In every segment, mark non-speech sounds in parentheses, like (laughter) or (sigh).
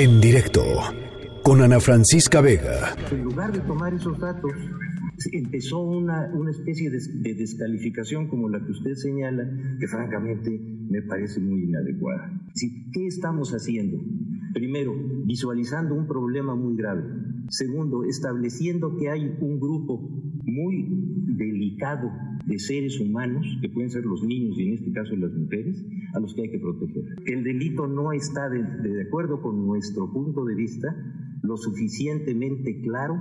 En directo con Ana Francisca Vega. En lugar de tomar esos datos, empezó una, una especie de, de, descalificación como la que usted señala, que francamente me parece muy inadecuada. ¿Qué estamos haciendo? Primero, visualizando un problema muy grave. Segundo, estableciendo que hay un grupo muy delicado de seres humanos, que pueden ser los niños y en este caso las mujeres, a los que hay que proteger. El delito no está, de, de acuerdo con nuestro punto de vista, lo suficientemente claro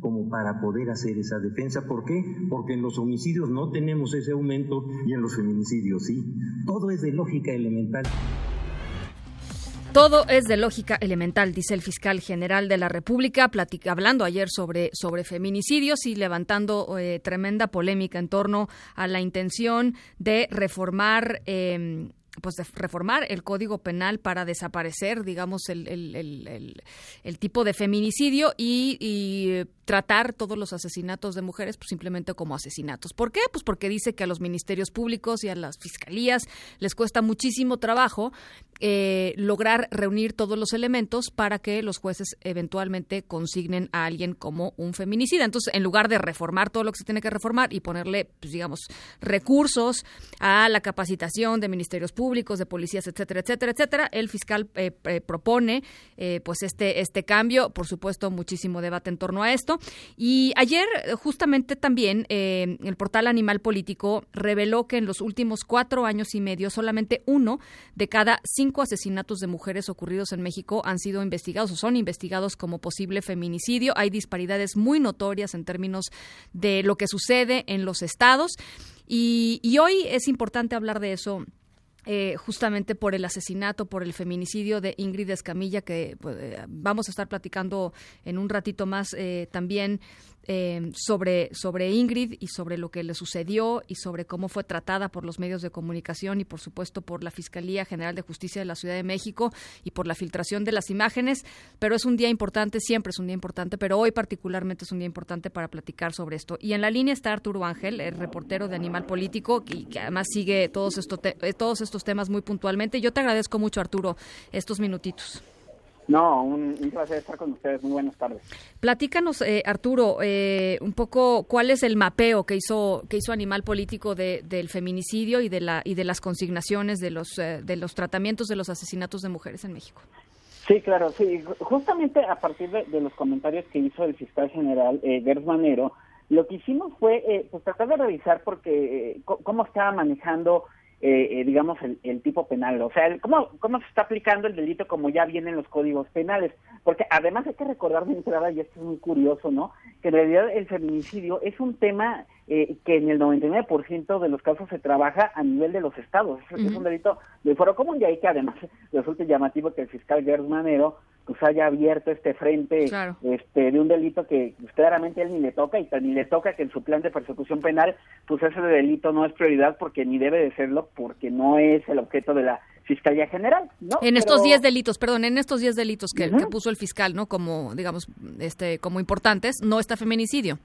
como para poder hacer esa defensa. ¿Por qué? Porque en los homicidios no tenemos ese aumento y en los feminicidios sí. Todo es de lógica elemental. Todo es de lógica elemental, dice el fiscal general de la República, hablando ayer sobre, sobre feminicidios y levantando eh, tremenda polémica en torno a la intención de reformar eh, pues de reformar el código penal para desaparecer, digamos, el, el, el, el tipo de feminicidio y, y, tratar todos los asesinatos de mujeres pues, simplemente como asesinatos. ¿Por qué? Pues porque dice que a los ministerios públicos y a las fiscalías les cuesta muchísimo trabajo eh, lograr reunir todos los elementos para que los jueces eventualmente consignen a alguien como un feminicida. Entonces, en lugar de reformar todo lo que se tiene que reformar y ponerle, pues, digamos, recursos a la capacitación de ministerios públicos, de policías, etcétera, etcétera, etcétera, el fiscal eh, eh, propone eh, pues este, este cambio. Por supuesto, muchísimo debate en torno a esto. Y ayer, justamente también, eh, el portal Animal Político reveló que en los últimos cuatro años y medio, solamente uno de cada cinco asesinatos de mujeres ocurridos en México han sido investigados o son investigados como posible feminicidio. Hay disparidades muy notorias en términos de lo que sucede en los estados. Y, y hoy es importante hablar de eso eh, justamente por el asesinato, por el feminicidio de Ingrid Escamilla, que pues, eh, vamos a estar platicando en un ratito más eh, también eh, sobre, sobre Ingrid y sobre lo que le sucedió y sobre cómo fue tratada por los medios de comunicación y por supuesto por la Fiscalía General de Justicia de la Ciudad de México y por la filtración de las imágenes. Pero es un día importante, siempre es un día importante, pero hoy particularmente es un día importante para platicar sobre esto. Y en la línea está Arturo Ángel, el reportero de Animal Político, que además sigue todos, estos todos estos temas muy puntualmente. Yo te agradezco mucho, Arturo, estos minutitos. No, un, un, placer estar con ustedes. Muy buenas tardes. Platícanos, eh, Arturo, eh, un poco cuál es el mapeo que hizo que hizo Animal Político de, del feminicidio y de la y de las consignaciones de los eh, de los tratamientos de los asesinatos de mujeres en México. Sí, claro, sí. Justamente a partir de, de los comentarios que hizo el fiscal general eh, Gers Manero, lo que hicimos fue eh, pues tratar de revisar porque cómo estaba manejando eh, eh, digamos, el, el, tipo penal. O sea, el, ¿cómo, ¿cómo se está aplicando el delito como ya viene en los códigos penales? Porque además hay que recordar de entrada, y esto es muy curioso, ¿no? Que en realidad el feminicidio es un tema eh, que en el 99% de los casos se trabaja a nivel de los estados. Es, uh -huh. es un delito de foro común y ahí que además resulta llamativo que el fiscal Gers Manero pues haya abierto este frente claro. este de un delito que pues, claramente él ni le toca y ni le toca que en su plan de persecución penal pues ese delito no es prioridad porque ni debe de serlo porque no es el objeto de la Fiscalía General, ¿no? En estos 10 delitos, perdón, en estos 10 delitos que, uh -huh. que, puso el fiscal, ¿no? Como, digamos, este, como importantes, no está feminicidio.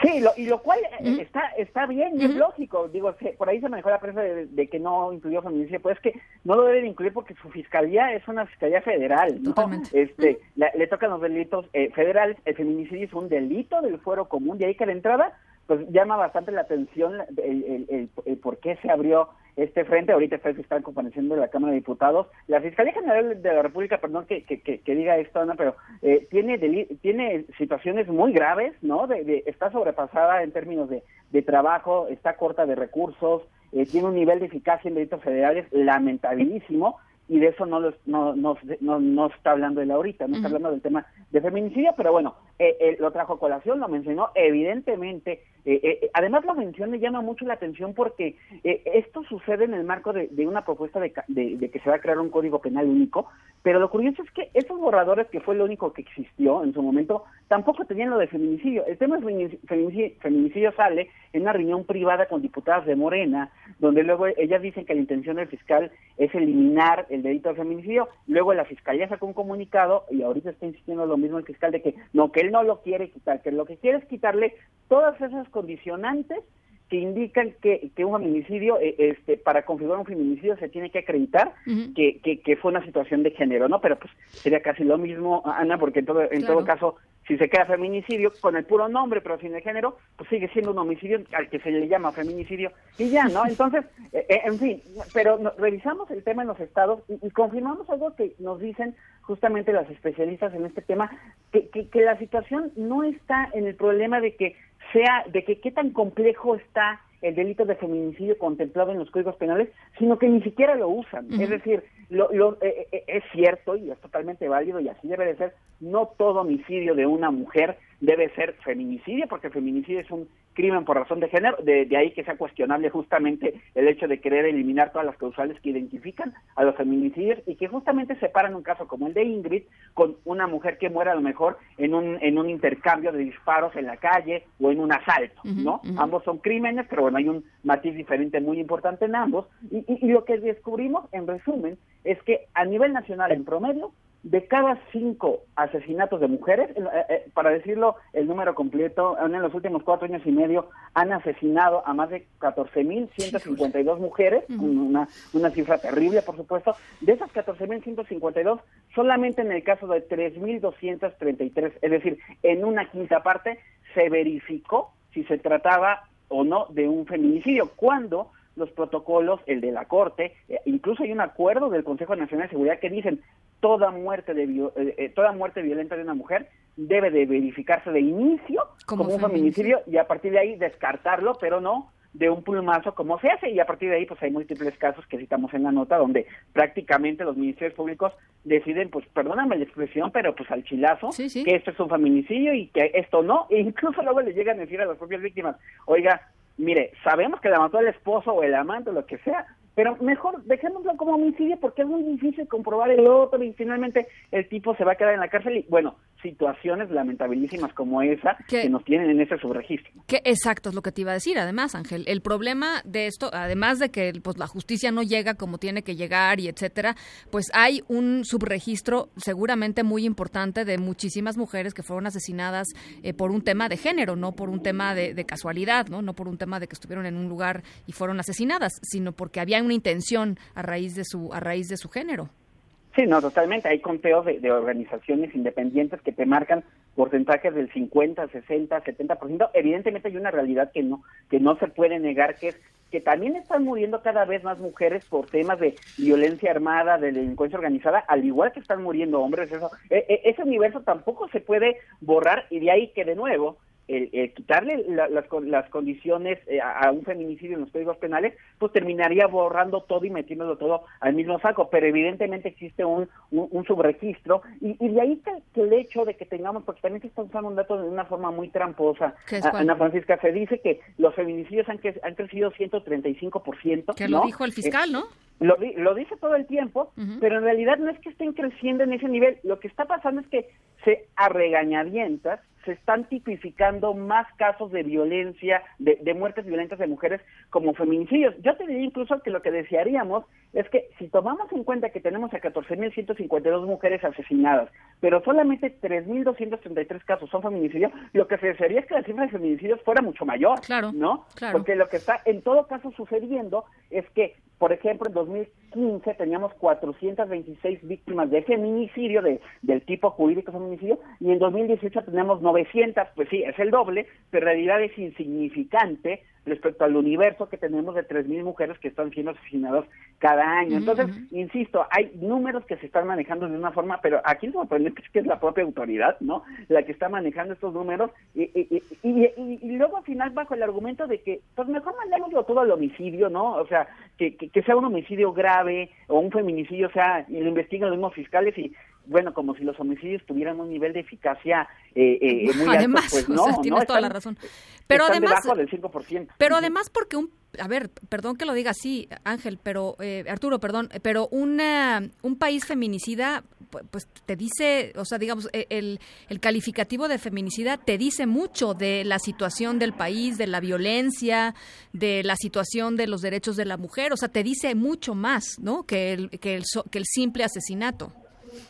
Sí, lo, y lo cual -huh. está está bien y es lógico. Digo, se, por ahí se manejó la prensa de, de, que no incluyó feminicidio, pues es que no lo deben incluir porque su fiscalía es una fiscalía federal, ¿no? Totalmente. Este, la, le tocan los delitos eh, federales, el feminicidio es un delito del fuero común, de ahí que la entrada pues llama bastante la atención el, el, el, el por qué se abrió este frente, ahorita está el fiscal compareciendo de la Cámara de Diputados, la Fiscalía General de la República, perdón que, que, que, diga esto, Ana, pero eh, tiene tiene situaciones muy graves, ¿no? De, de, está sobrepasada en términos de, de trabajo, está corta de recursos, eh, tiene un nivel de eficacia en delitos federales lamentabilísimo, y de eso no, los, no, no, no, no está hablando él ahorita, no uh -huh. está hablando del tema de feminicidio, pero bueno, eh, eh, lo trajo a colación, lo mencionó, evidentemente, eh, eh además la mención me llama mucho la atención porque eh, esto sucede en el marco de, de una propuesta de, de, de, que se va a crear un código penal único, pero lo curioso es que esos borradores, que fue lo único que existió en su momento, tampoco tenían lo de feminicidio. El tema de feminicidio, feminicidio sale en una reunión privada con diputadas de Morena, donde luego ellas dicen que la intención del fiscal es eliminar el delito de feminicidio, luego la fiscalía sacó un comunicado y ahorita está insistiendo lo mismo el fiscal de que no, que él no lo quiere quitar, que lo que quiere es quitarle todas esas condicionantes que indican que, que un feminicidio, eh, este, para configurar un feminicidio se tiene que acreditar que, que, fue una situación de género, ¿no? Pero pues sería casi lo mismo, Ana, porque en todo, en todo caso, si se queda feminicidio con el puro nombre, pero sin el género, pues sigue siendo un homicidio al que se le llama feminicidio y ya, ¿no? Entonces, (laughs) eh, eh, en fin, pero revisamos el tema en los estados y, confirmamos algo que nos dicen justamente las especialistas en este tema, que, que, que la situación no está en el problema de que sea de que qué tan complejo está el delito de feminicidio contemplado en los códigos penales, sino que ni siquiera lo usan. Es decir, lo, lo, eh, eh, es cierto y es totalmente válido y así debe de ser, no todo homicidio de una mujer debe ser feminicidio, porque feminicidio es un crimen por razón de género, de, ahí que sea cuestionable justamente el hecho de querer eliminar todas las causales que identifican a los feminicidios y que justamente separan un caso como el de Ingrid con una mujer que muere a lo mejor en un, en un intercambio de disparos en la calle o en un asalto, ¿no? Ambos son crímenes, pero bueno, hay un matiz diferente muy importante en ambos. Y, y lo que descubrimos, en resumen, es que a nivel nacional en promedio de cada cinco asesinatos de mujeres, eh, eh, para decirlo el número completo, en los últimos cuatro años y medio han asesinado a más de 14.152 mujeres, una, una cifra terrible, por supuesto. De esas 14.152, solamente en el caso de 3.233, es decir, en una quinta parte, se verificó si se trataba o no de un feminicidio, cuando los protocolos, el de la Corte, eh, incluso hay un acuerdo del Consejo Nacional de Seguridad que dicen toda muerte de eh, eh, toda muerte violenta de una mujer debe de verificarse de inicio como, un feminicidio y a partir de ahí descartarlo, pero no de un plumazo como se hace. Y a partir de ahí pues hay múltiples casos que citamos en la nota donde prácticamente los ministerios públicos deciden pues perdóname la expresión pero pues al chilazo que esto es un feminicidio y que esto no. E (laughs) incluso luego le llegan a decir a las propias víctimas oiga mire, sabemos que la mató el esposo o el amante o lo que sea, pero mejor dejémoslo como homicidio porque es muy difícil comprobar el otro y finalmente el tipo se va a quedar en la cárcel y bueno, situaciones lamentabilísimas como esa que nos tienen en ese subregistro. Que exacto es lo que te iba a decir, además, Ángel, el problema de esto, además de que pues la justicia no llega como tiene que llegar y etcétera, pues hay un subregistro seguramente muy importante de muchísimas mujeres que fueron asesinadas eh, por un tema de género, no por un tema de, de casualidad, ¿no? no por un tema de que estuvieron en un lugar y fueron asesinadas, sino porque había una intención a raíz de su a raíz de su género. Sí, no, totalmente. Hay conteos de, organizaciones independientes que te marcan porcentajes del 50, 60, 70%. Evidentemente hay una realidad que no que no se puede negar que es que también están muriendo cada vez más mujeres por temas de violencia armada, de delincuencia organizada, al igual que están muriendo hombres. Eso, e, e, ese universo tampoco se puede borrar y de ahí que de nuevo el, quitarle las, las, condiciones eh, a, un feminicidio en los códigos penales, pues terminaría borrando todo y metiéndolo todo al mismo saco. Pero evidentemente existe un, un, subregistro y, de ahí que, el hecho de que tengamos, porque también se está usando un dato de una forma muy tramposa. Ana Francisca, se dice que los feminicidios han, han crecido 135%. Que lo dijo el fiscal, ¿no? Lo, lo, dice todo el tiempo, pero en realidad no es que estén creciendo en ese nivel. Lo que está pasando es que se a regañadientas se están tipificando más casos de violencia, de, de, muertes violentas de mujeres como feminicidios. Yo te diría incluso que lo que desearíamos es que si tomamos en cuenta que tenemos a 14.152 mujeres asesinadas, pero solamente 3.233 casos son feminicidios, lo que se desearía es que la cifra de feminicidios fuera mucho mayor, claro, ¿no? Claro. Porque lo que está en todo caso sucediendo es que por ejemplo, en 2015 teníamos 426 víctimas de feminicidio, de, del tipo jurídico feminicidio, y en 2018 tenemos 900, pues sí, es el doble, pero en realidad es insignificante respecto al universo que tenemos de 3.000 mujeres que están siendo asesinadas cada año. Entonces, insisto, hay números que se están manejando de una forma, pero aquí lo sorprendente es que es la propia autoridad, ¿no? La que está manejando estos números y, y, y, y, luego al final bajo el argumento de que, pues mejor mandémoslo todo al homicidio, ¿no? O sea, que, que, sea un homicidio grave o un feminicidio, o sea, y lo investiguen los mismos fiscales y bueno, como si los homicidios tuvieran un nivel de eficacia eh, eh, muy además, alto, pues no, o sea, tienes toda la razón. Pero además, debajo del 5%. Pero además porque un a ver, perdón que lo diga así, Ángel, pero eh, Arturo, perdón, pero una, un país feminicida, pues te dice, o sea, digamos, e, el, el calificativo de feminicida te dice mucho de la situación del país, de la violencia, de la situación de los derechos de la mujer, o sea, te dice mucho más, ¿no? Que el, que el, que el simple asesinato.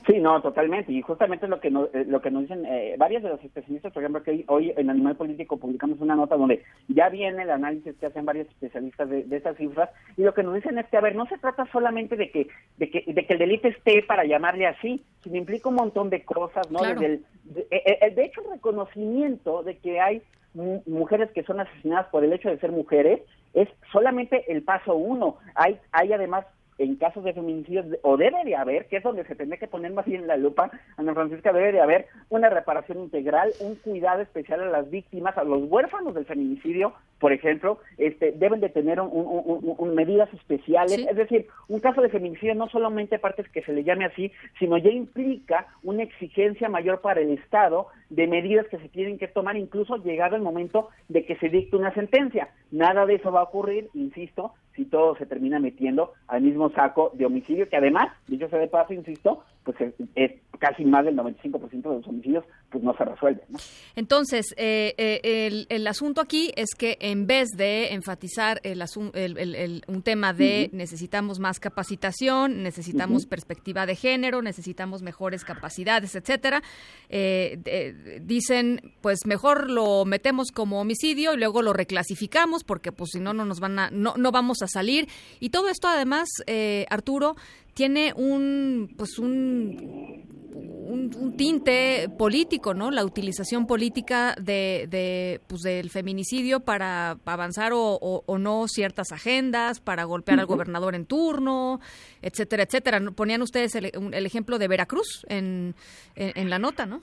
Sí, no, totalmente. Y justamente lo que nos, eh, lo que nos dicen eh, varios de los especialistas, por ejemplo, que hoy en Animal Político publicamos una nota donde ya viene el análisis que hacen varios especialistas de, de estas cifras y lo que nos dicen es que, a ver, no se trata solamente de que, de que, de que el delito esté para llamarle así, sino implica un montón de cosas, ¿no? Claro. Desde el, de, el, de hecho, el reconocimiento de que hay mujeres que son asesinadas por el hecho de ser mujeres es solamente el paso uno. Hay, hay además en casos de feminicidios, o debe de haber, que es donde se tendría que poner más bien la lupa, Ana Francisca, debe de haber una reparación integral, un cuidado especial a las víctimas, a los huérfanos del feminicidio, por ejemplo, este, deben de tener un, un, un, medidas especiales, ¿Sí? es decir, un caso de feminicidio no solamente parte que se le llame así, sino ya implica una exigencia mayor para el Estado de medidas que se tienen que tomar, incluso llegado el momento de que se dicte una sentencia. Nada de eso va a ocurrir, insisto, si todo se termina metiendo al mismo saco de homicidio, que además, dicho sea de paso, insisto, pues es, es casi más del 95% de los homicidios pues no se resuelven. ¿no? Entonces, eh, eh, el, el, asunto aquí es que en vez de enfatizar el, el, el un tema de uh -huh. necesitamos más capacitación, necesitamos uh -huh. perspectiva de género, necesitamos mejores capacidades, etcétera, eh, de, dicen, pues mejor lo metemos como homicidio y luego lo reclasificamos porque pues si no no nos van a no no vamos a salir y todo esto además eh, Arturo tiene un pues un, un, un, tinte político, ¿no? La utilización política de, de pues del feminicidio para avanzar o, o, o, no ciertas agendas, para golpear uh -huh. al gobernador en turno, etcétera, etcétera. Ponían ustedes el, el ejemplo de Veracruz en, en, en, la nota, ¿no?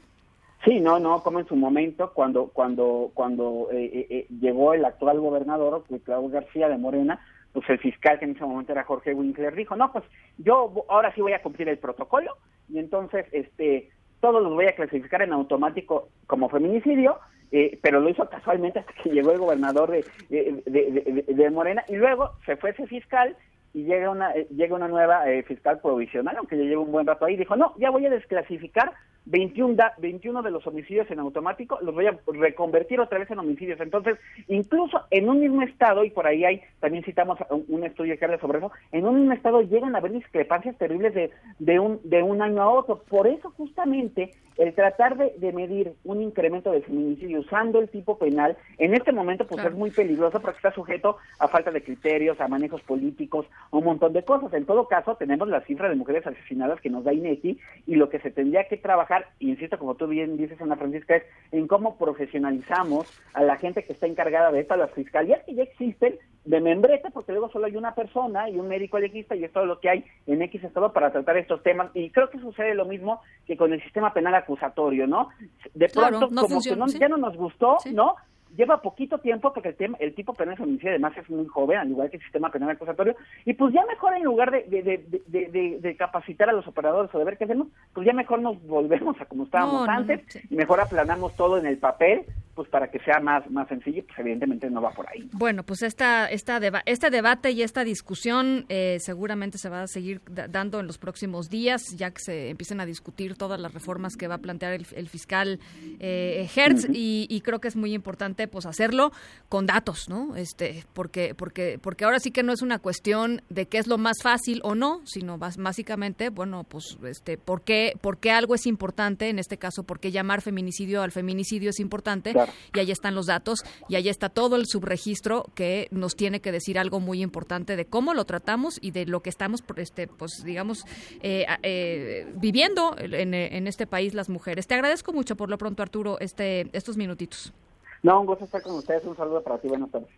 Sí, no, no, como en su momento cuando cuando cuando eh, eh, llegó el actual gobernador, Claudio García de Morena, pues el fiscal que en ese momento era Jorge Winkler dijo, no, pues yo ahora sí voy a cumplir el protocolo y entonces este todos los voy a clasificar en automático como feminicidio, eh, pero lo hizo casualmente hasta que llegó el gobernador de, de, de, de, Morena y luego se fue ese fiscal y llega una llega una nueva eh, fiscal provisional, aunque ya lleva un buen rato ahí, dijo, no, ya voy a desclasificar 21, da, 21 de los homicidios en automático, los voy a reconvertir otra vez en homicidios. Entonces, incluso en un mismo estado, y por ahí hay, también citamos un, un estudio que habla sobre eso, en un mismo estado llegan a haber discrepancias terribles de, de, un, de un año a otro. Por eso, justamente, el tratar de, de medir un incremento de feminicidio usando el tipo penal, en este momento, pues claro. es muy peligroso porque está sujeto a falta de criterios, a manejos políticos, a un montón de cosas. En todo caso, tenemos la cifra de mujeres asesinadas que nos da INEGI y lo que se tendría que trabajar insisto, como tú bien dices, Ana Francisca, es en cómo profesionalizamos a la gente que está encargada de esto, a las fiscalías que ya existen de membrete, porque luego solo hay una persona y un médico legista y es todo lo que hay en X estado para tratar estos temas. Y creo que sucede lo mismo que con el sistema penal acusatorio, ¿no? De pronto, no como funciona, que no, ¿sí? ya no nos gustó, ¿Sí? ¿no? lleva poquito tiempo porque el, tema, el tipo penal feminicidio además es muy joven, al igual que el sistema penal acusatorio, y pues ya mejor en lugar de, de, de, de, de capacitar a los operadores o de ver qué hacemos, pues ya mejor nos volvemos a como estábamos no, antes, sí. y mejor aplanamos todo en el papel, pues para que sea más, más sencillo, pues evidentemente no va por ahí. Bueno, pues esta, esta deba este debate y esta discusión eh, seguramente se va a seguir dando en los próximos días, ya que se empiecen a discutir todas las reformas que va a plantear el, el fiscal eh, Hertz, uh -huh. y, y creo que es muy importante pues hacerlo con datos, ¿no? Este, porque, porque, porque ahora sí que no es una cuestión de qué es lo más fácil o no, sino básicamente, bueno, pues, este, por qué, por qué algo es importante, en este caso, por qué llamar feminicidio al feminicidio es importante, claro. y ahí están los datos, y ahí está todo el subregistro que nos tiene que decir algo muy importante de cómo lo tratamos y de lo que estamos, este, pues, digamos, eh, eh, viviendo en, en este país las mujeres. Te agradezco mucho por lo pronto, Arturo, este, estos minutitos. No, un gusto estar con ustedes. Un saludo para ti. Buenas tardes.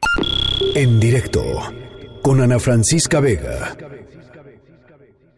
En directo con Ana Francisca Vega.